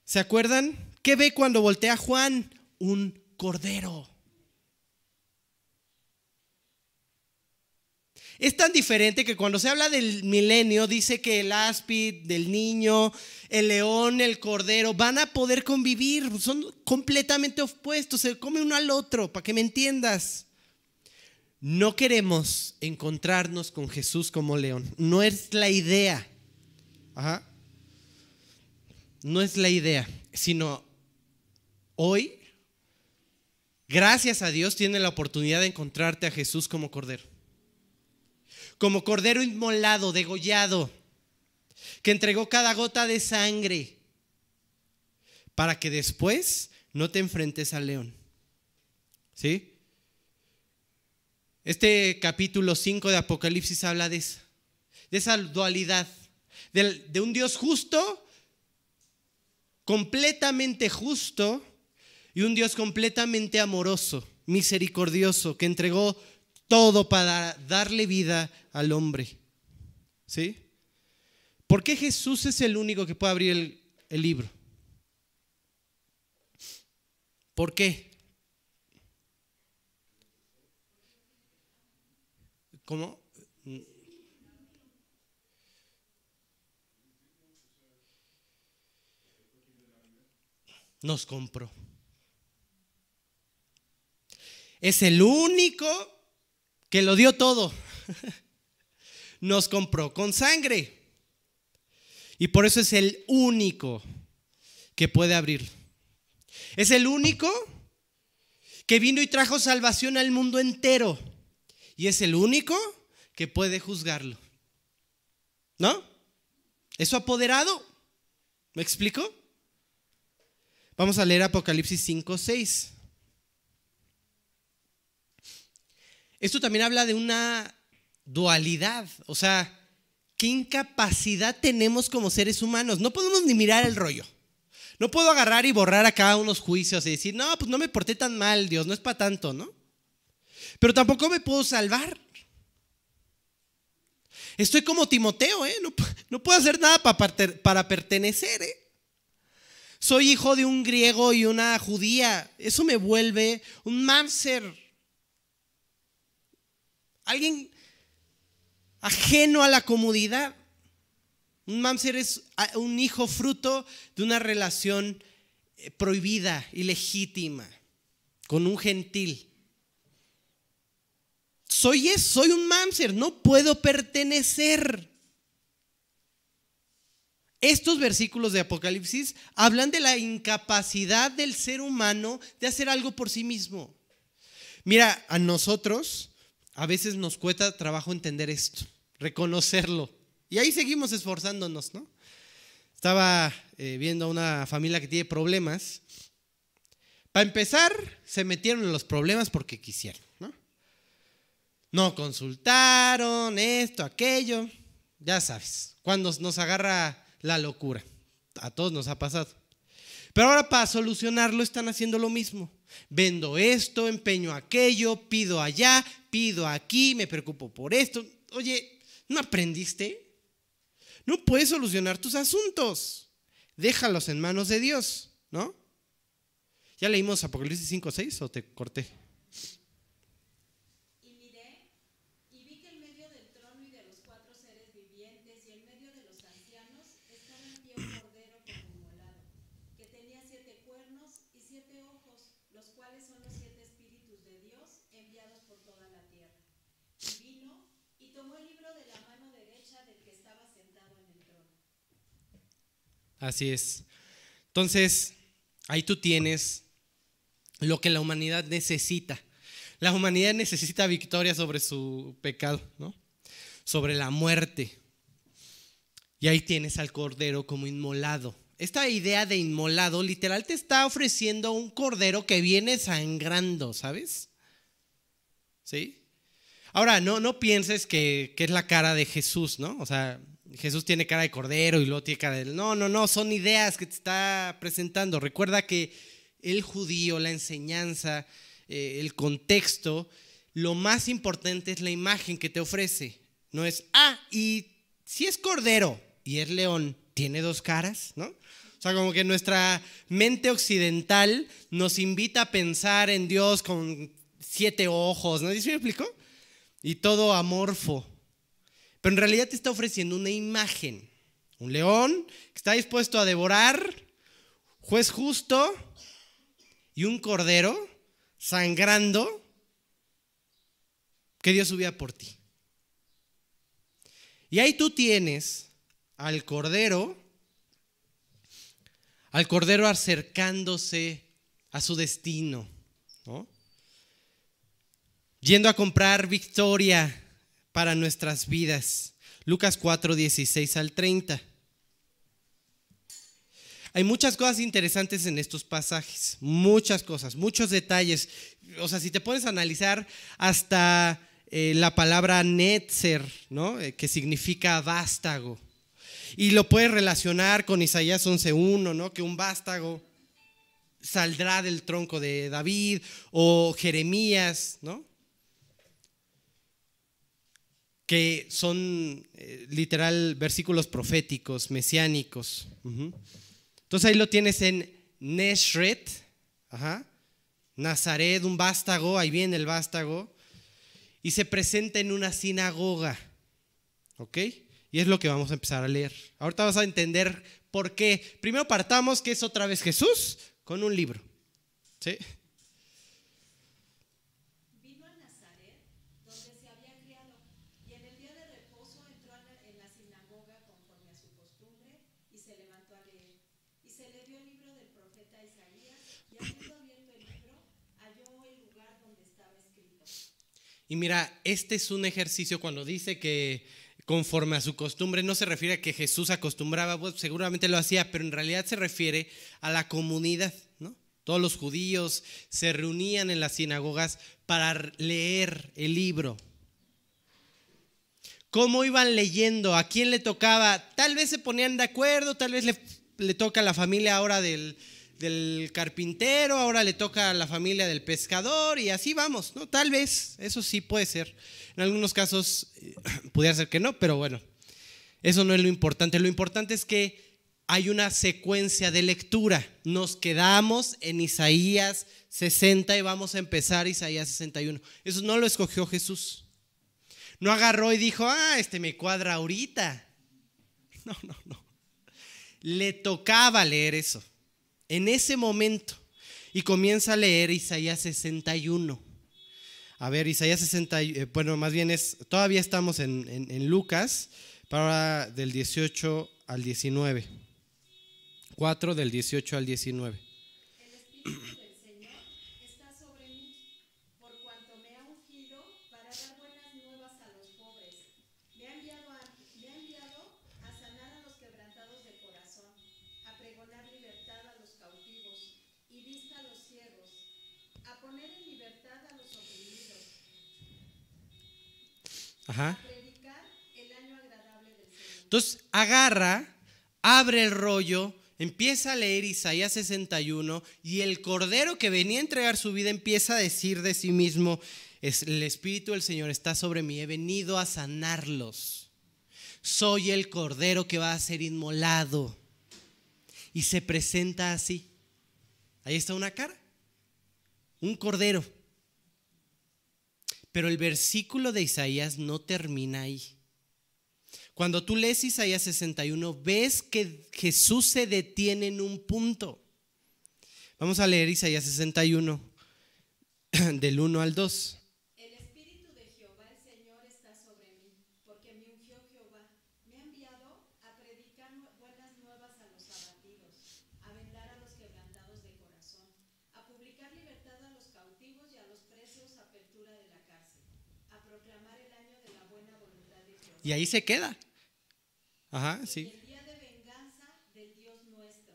¿Se acuerdan? ¿Qué ve cuando voltea Juan? Un cordero. Es tan diferente que cuando se habla del milenio, dice que el áspid, del niño, el león, el cordero, van a poder convivir. Son completamente opuestos, se come uno al otro, para que me entiendas. No queremos encontrarnos con Jesús como león. No es la idea. Ajá. No es la idea, sino hoy, gracias a Dios, tiene la oportunidad de encontrarte a Jesús como cordero como cordero inmolado, degollado, que entregó cada gota de sangre para que después no te enfrentes al león. ¿Sí? Este capítulo 5 de Apocalipsis habla de esa, de esa dualidad, de, de un Dios justo, completamente justo, y un Dios completamente amoroso, misericordioso, que entregó todo para darle vida al hombre. ¿Sí? ¿Por qué Jesús es el único que puede abrir el, el libro? ¿Por qué? ¿Cómo? Nos compró. Es el único que lo dio todo. Nos compró con sangre. Y por eso es el único que puede abrir. Es el único que vino y trajo salvación al mundo entero. Y es el único que puede juzgarlo. ¿No? ¿Eso apoderado? ¿Me explico? Vamos a leer Apocalipsis 5, 6. Esto también habla de una dualidad, o sea, qué incapacidad tenemos como seres humanos. No podemos ni mirar el rollo. No puedo agarrar y borrar acá unos juicios y decir, no, pues no me porté tan mal, Dios, no es para tanto, ¿no? pero tampoco me puedo salvar. Estoy como Timoteo, ¿eh? no, puedo hacer nada para, pertenecer. ¿eh? Soy hijo de un griego y una judía. Eso me vuelve un mamser. Alguien ajeno a la comodidad. Un mamser es un hijo fruto de una relación eh, prohibida, ilegítima, con un gentil. Soy eso, soy un mamser, no puedo pertenecer. Estos versículos de Apocalipsis hablan de la incapacidad del ser humano de hacer algo por sí mismo. Mira, a nosotros a veces nos cuesta trabajo entender esto, reconocerlo. Y ahí seguimos esforzándonos, ¿no? Estaba eh, viendo a una familia que tiene problemas. Para empezar, se metieron en los problemas porque quisieron, ¿no? No consultaron, esto, aquello, ya sabes, cuando nos agarra la locura. A todos nos ha pasado. Pero ahora para solucionarlo están haciendo lo mismo. Vendo esto, empeño aquello, pido allá, pido aquí, me preocupo por esto. Oye, ¿no aprendiste? No puedes solucionar tus asuntos. Déjalos en manos de Dios, ¿no? ¿Ya leímos Apocalipsis 5, 6 o te corté? Así es. Entonces, ahí tú tienes lo que la humanidad necesita. La humanidad necesita victoria sobre su pecado, ¿no? Sobre la muerte. Y ahí tienes al cordero como inmolado. Esta idea de inmolado literal te está ofreciendo un cordero que viene sangrando, ¿sabes? ¿Sí? Ahora, no, no pienses que, que es la cara de Jesús, ¿no? O sea, Jesús tiene cara de cordero y luego tiene cara de... No, no, no, son ideas que te está presentando. Recuerda que el judío, la enseñanza, eh, el contexto, lo más importante es la imagen que te ofrece. No es, ah, y si es cordero y es león, ¿tiene dos caras? ¿No? O sea, como que nuestra mente occidental nos invita a pensar en Dios con siete ojos, ¿no? ¿Sí me explico? Y todo amorfo. Pero en realidad te está ofreciendo una imagen. Un león que está dispuesto a devorar, juez justo y un cordero sangrando que dio su vida por ti. Y ahí tú tienes al cordero, al cordero acercándose a su destino, yendo a comprar victoria para nuestras vidas. Lucas 4, 16 al 30. Hay muchas cosas interesantes en estos pasajes, muchas cosas, muchos detalles. O sea, si te pones a analizar hasta eh, la palabra netzer, ¿no? Eh, que significa vástago. Y lo puedes relacionar con Isaías 11.1, ¿no? Que un vástago saldrá del tronco de David o Jeremías, ¿no? Que son eh, literal versículos proféticos, mesiánicos. Entonces ahí lo tienes en Neshret, Nazaret, un vástago, ahí viene el vástago, y se presenta en una sinagoga. ¿Ok? Y es lo que vamos a empezar a leer. Ahorita vas a entender por qué. Primero partamos que es otra vez Jesús con un libro. ¿Sí? Y mira, este es un ejercicio cuando dice que conforme a su costumbre, no se refiere a que Jesús acostumbraba, pues seguramente lo hacía, pero en realidad se refiere a la comunidad, ¿no? Todos los judíos se reunían en las sinagogas para leer el libro. ¿Cómo iban leyendo? ¿A quién le tocaba? Tal vez se ponían de acuerdo, tal vez le, le toca a la familia ahora del, del carpintero, ahora le toca a la familia del pescador y así vamos, ¿no? Tal vez, eso sí puede ser. En algunos casos eh, pudiera ser que no, pero bueno, eso no es lo importante. Lo importante es que hay una secuencia de lectura. Nos quedamos en Isaías 60 y vamos a empezar Isaías 61. Eso no lo escogió Jesús. No agarró y dijo, ah, este me cuadra ahorita. No, no, no. Le tocaba leer eso en ese momento y comienza a leer Isaías 61. A ver, Isaías 60, eh, bueno, más bien es, todavía estamos en, en Lucas, para del 18 al 19. 4 del 18 al 19. Entonces agarra, abre el rollo, empieza a leer Isaías 61 y el cordero que venía a entregar su vida empieza a decir de sí mismo, es, el Espíritu del Señor está sobre mí, he venido a sanarlos. Soy el cordero que va a ser inmolado. Y se presenta así. Ahí está una cara. Un cordero. Pero el versículo de Isaías no termina ahí. Cuando tú lees Isaías 61, ves que Jesús se detiene en un punto. Vamos a leer Isaías 61, del 1 al 2. Y ahí se queda. Ajá, sí. El día de venganza del Dios nuestro.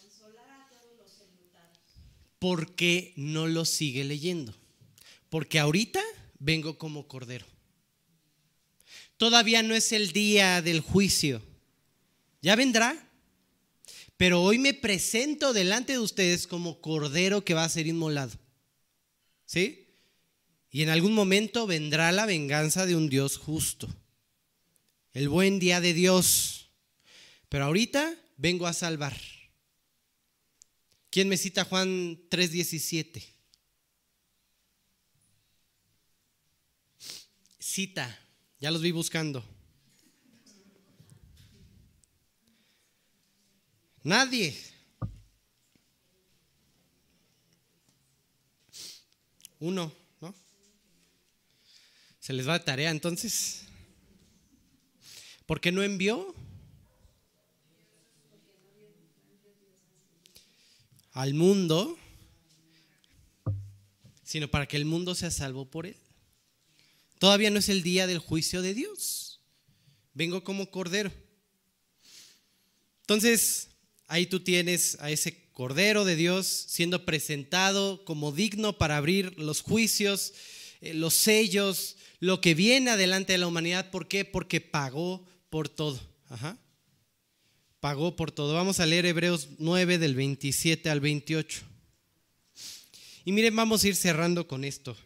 Consolar a todos los enlutados. ¿Por qué no lo sigue leyendo? Porque ahorita vengo como cordero. Todavía no es el día del juicio. Ya vendrá. Pero hoy me presento delante de ustedes como cordero que va a ser inmolado. ¿Sí? Y en algún momento vendrá la venganza de un Dios justo. El buen día de Dios. Pero ahorita vengo a salvar. ¿Quién me cita Juan 3:17? Cita, ya los vi buscando. Nadie. Uno. ¿Se les va de tarea entonces? ¿Por qué no envió? Al mundo, sino para que el mundo sea salvo por él. Todavía no es el día del juicio de Dios. Vengo como cordero. Entonces, ahí tú tienes a ese cordero de Dios siendo presentado como digno para abrir los juicios, los sellos, lo que viene adelante de la humanidad. ¿Por qué? Porque pagó por todo. Pagó por todo. Vamos a leer Hebreos 9 del 27 al 28. Y miren, vamos a ir cerrando con esto.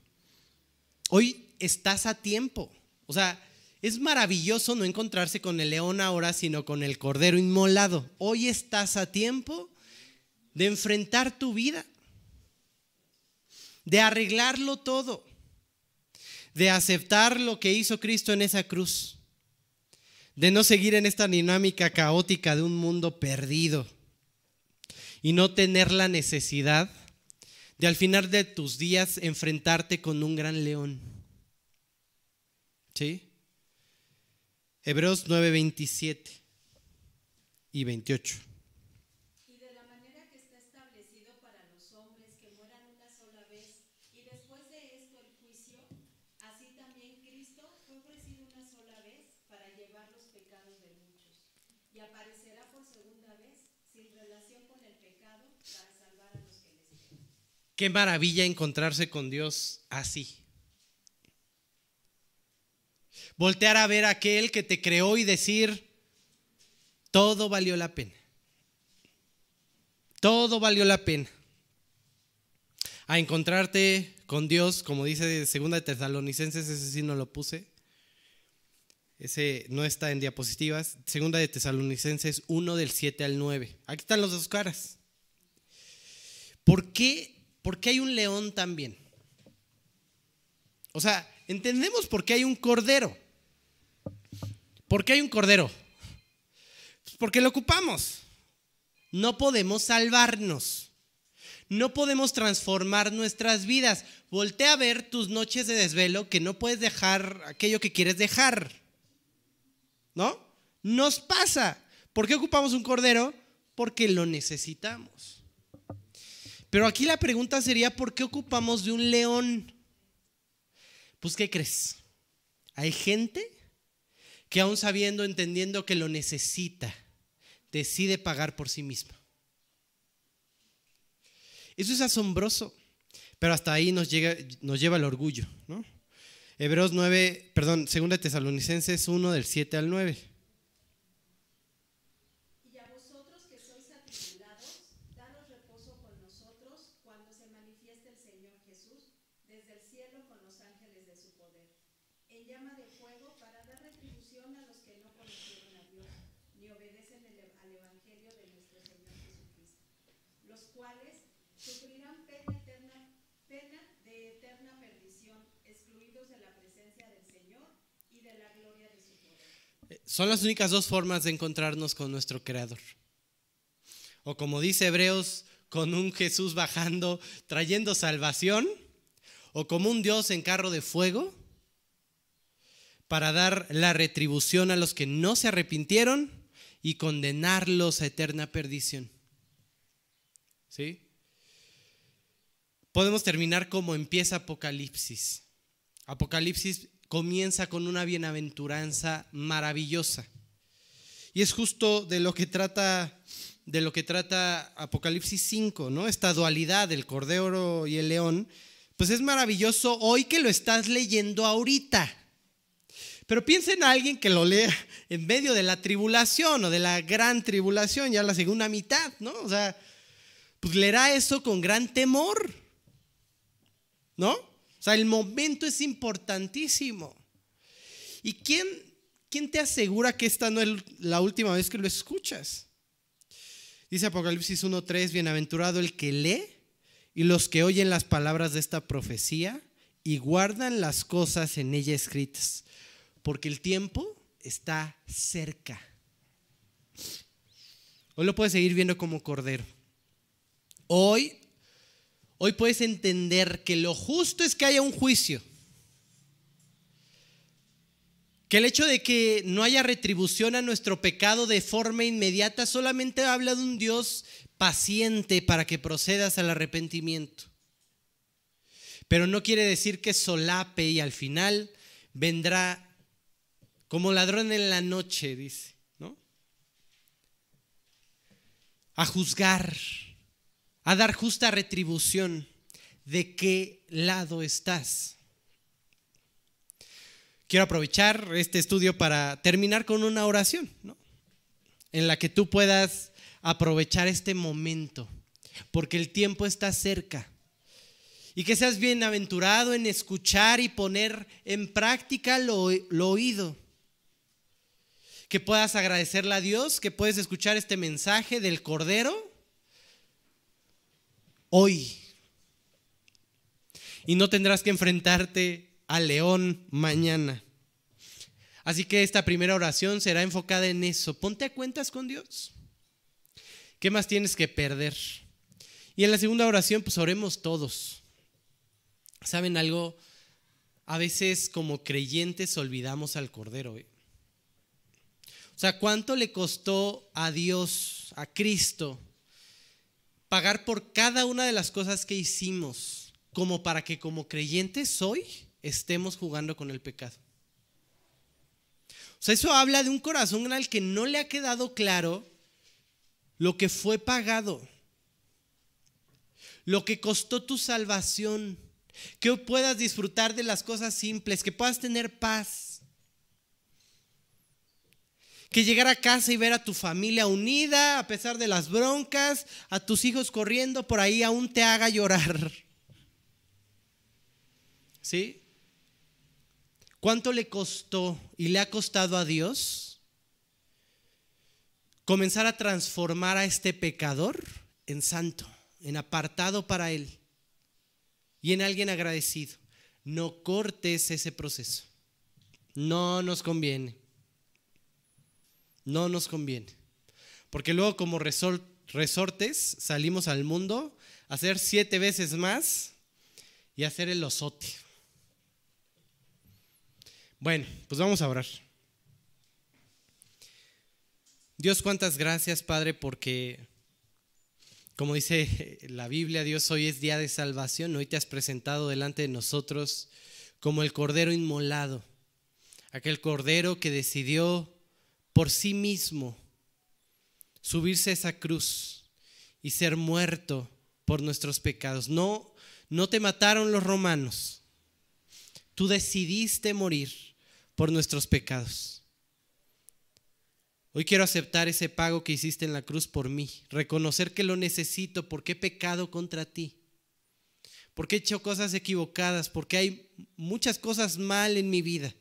Hoy estás a tiempo. O sea, es maravilloso no encontrarse con el león ahora, sino con el cordero inmolado. Hoy estás a tiempo de enfrentar tu vida, de arreglarlo todo de aceptar lo que hizo Cristo en esa cruz, de no seguir en esta dinámica caótica de un mundo perdido y no tener la necesidad de al final de tus días enfrentarte con un gran león. ¿Sí? Hebreos 9, 27 y 28. Qué maravilla encontrarse con Dios así. Voltear a ver a aquel que te creó y decir, todo valió la pena. Todo valió la pena. A encontrarte con Dios, como dice Segunda de Tesalonicenses, ese sí no lo puse. Ese no está en diapositivas. Segunda de Tesalonicenses 1 del 7 al 9. Aquí están los dos caras. ¿Por qué, ¿Por qué hay un león también? O sea, entendemos por qué hay un cordero. ¿Por qué hay un cordero? Pues porque lo ocupamos. No podemos salvarnos. No podemos transformar nuestras vidas. Voltea a ver tus noches de desvelo que no puedes dejar aquello que quieres dejar. ¿No? Nos pasa. ¿Por qué ocupamos un cordero? Porque lo necesitamos. Pero aquí la pregunta sería, ¿por qué ocupamos de un león? Pues, ¿qué crees? Hay gente que aún sabiendo, entendiendo que lo necesita, decide pagar por sí misma. Eso es asombroso, pero hasta ahí nos, llega, nos lleva el orgullo. ¿no? Hebreos 9, perdón, 2 Tesalonicenses 1 del 7 al 9. Y a vosotros que sois atribulados, daros reposo con nosotros cuando se manifieste el Señor Jesús desde el cielo con los ángeles de su poder, en llama de fuego para dar retribución a los que no conocieron a Dios, ni obedecen el- al Evangelio de nuestro Señor Jesucristo, los cuales sufrirán pena eterna, pena de eterna perdición, excluidos de la presencia del Señor y de la gloria de su poder. Son las únicas dos formas de encontrarnos con nuestro Creador. O como dice Hebreos, con un Jesús bajando, trayendo salvación, o como un Dios en carro de fuego, para dar la retribución a los que no se arrepintieron y condenarlos a eterna perdición. ¿Sí? Podemos terminar como empieza Apocalipsis. Apocalipsis comienza con una bienaventuranza maravillosa. Y es justo de lo que trata de lo que trata Apocalipsis 5, ¿no? Esta dualidad del cordero y el león, pues es maravilloso hoy que lo estás leyendo ahorita. Pero piensa en alguien que lo lea en medio de la tribulación o de la gran tribulación, ya la segunda mitad, ¿no? O sea, pues leerá eso con gran temor, ¿no? Sea, el momento es importantísimo. ¿Y quién, quién te asegura que esta no es la última vez que lo escuchas? Dice Apocalipsis 1.3, bienaventurado el que lee y los que oyen las palabras de esta profecía y guardan las cosas en ella escritas, porque el tiempo está cerca. Hoy lo puedes seguir viendo como cordero. Hoy, hoy puedes entender que lo justo es que haya un juicio. Que el hecho de que no haya retribución a nuestro pecado de forma inmediata solamente habla de un Dios paciente para que procedas al arrepentimiento. Pero no quiere decir que solape y al final vendrá como ladrón en la noche, dice, ¿no? A juzgar, a dar justa retribución. ¿De qué lado estás? Quiero aprovechar este estudio para terminar con una oración, ¿no? En la que tú puedas aprovechar este momento, porque el tiempo está cerca. Y que seas bienaventurado en escuchar y poner en práctica lo, lo oído. Que puedas agradecerle a Dios, que puedes escuchar este mensaje del Cordero hoy. Y no tendrás que enfrentarte al león mañana. Así que esta primera oración será enfocada en eso. Ponte a cuentas con Dios. ¿Qué más tienes que perder? Y en la segunda oración, pues oremos todos. ¿Saben algo? A veces como creyentes olvidamos al Cordero. ¿eh? O sea, ¿cuánto le costó a Dios, a Cristo, pagar por cada una de las cosas que hicimos, como para que como creyentes hoy estemos jugando con el pecado? O sea, eso habla de un corazón al que no le ha quedado claro lo que fue pagado, lo que costó tu salvación, que puedas disfrutar de las cosas simples, que puedas tener paz, que llegar a casa y ver a tu familia unida a pesar de las broncas, a tus hijos corriendo por ahí aún te haga llorar. ¿Sí? ¿Cuánto le costó y le ha costado a Dios comenzar a transformar a este pecador en santo, en apartado para Él y en alguien agradecido? No cortes ese proceso. No nos conviene. No nos conviene. Porque luego como resortes salimos al mundo a hacer siete veces más y a hacer el osote. Bueno, pues vamos a orar. Dios, cuántas gracias, Padre, porque, como dice la Biblia, Dios, hoy es día de salvación. Hoy te has presentado delante de nosotros como el Cordero inmolado aquel cordero que decidió por sí mismo subirse a esa cruz y ser muerto por nuestros pecados. No, no te mataron los romanos. Tú decidiste morir por nuestros pecados. Hoy quiero aceptar ese pago que hiciste en la cruz por mí, reconocer que lo necesito porque he pecado contra ti, porque he hecho cosas equivocadas, porque hay muchas cosas mal en mi vida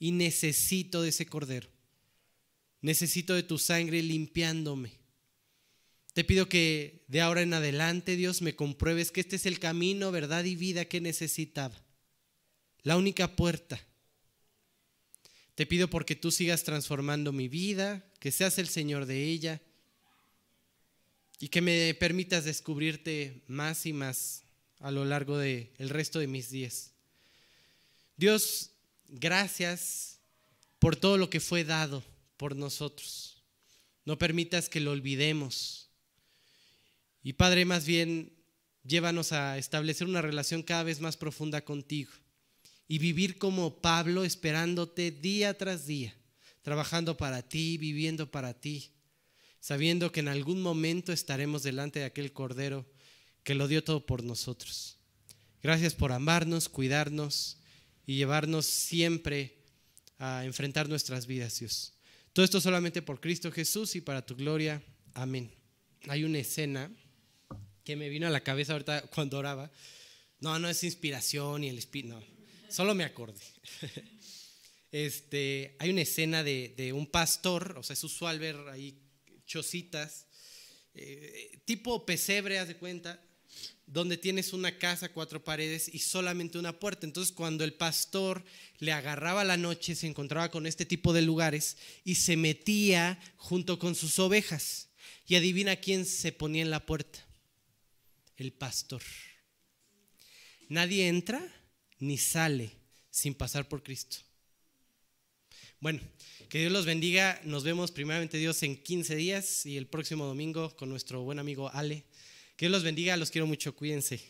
y necesito de ese cordero. Necesito de tu sangre limpiándome. Te pido que de ahora en adelante, Dios, me compruebes que este es el camino, verdad y vida que necesitaba. La única puerta. Te pido porque tú sigas transformando mi vida, que seas el Señor de ella y que me permitas descubrirte más y más a lo largo del el resto de mis días. Dios, gracias por todo lo que fue dado por nosotros. No permitas que lo olvidemos. Y Padre, más bien, llévanos a establecer una relación cada vez más profunda contigo y vivir como Pablo, esperándote día tras día, trabajando para ti, viviendo para ti, sabiendo que en algún momento estaremos delante de aquel Cordero que lo dio todo por nosotros. Gracias por amarnos, cuidarnos y llevarnos siempre a enfrentar nuestras vidas, Dios. Todo esto solamente por Cristo Jesús y para tu gloria. Amén. Hay una escena que me vino a la cabeza ahorita cuando oraba. No, no es inspiración y el espíritu, no, solo me acordé. Este, hay una escena de, un pastor, o sea, es usual ver ahí chocitas, eh, tipo pesebre, haz de cuenta, donde tienes una casa, cuatro paredes y solamente una puerta. Entonces cuando el pastor le agarraba la noche, se encontraba con este tipo de lugares y se metía junto con sus ovejas. Y adivina quién se ponía en la puerta. El pastor. Nadie entra ni sale sin pasar por Cristo. Bueno, que Dios los bendiga. Nos vemos primeramente Dios en 15 días y el próximo domingo con nuestro buen amigo Ale. Dios los bendiga, los quiero mucho, cuídense.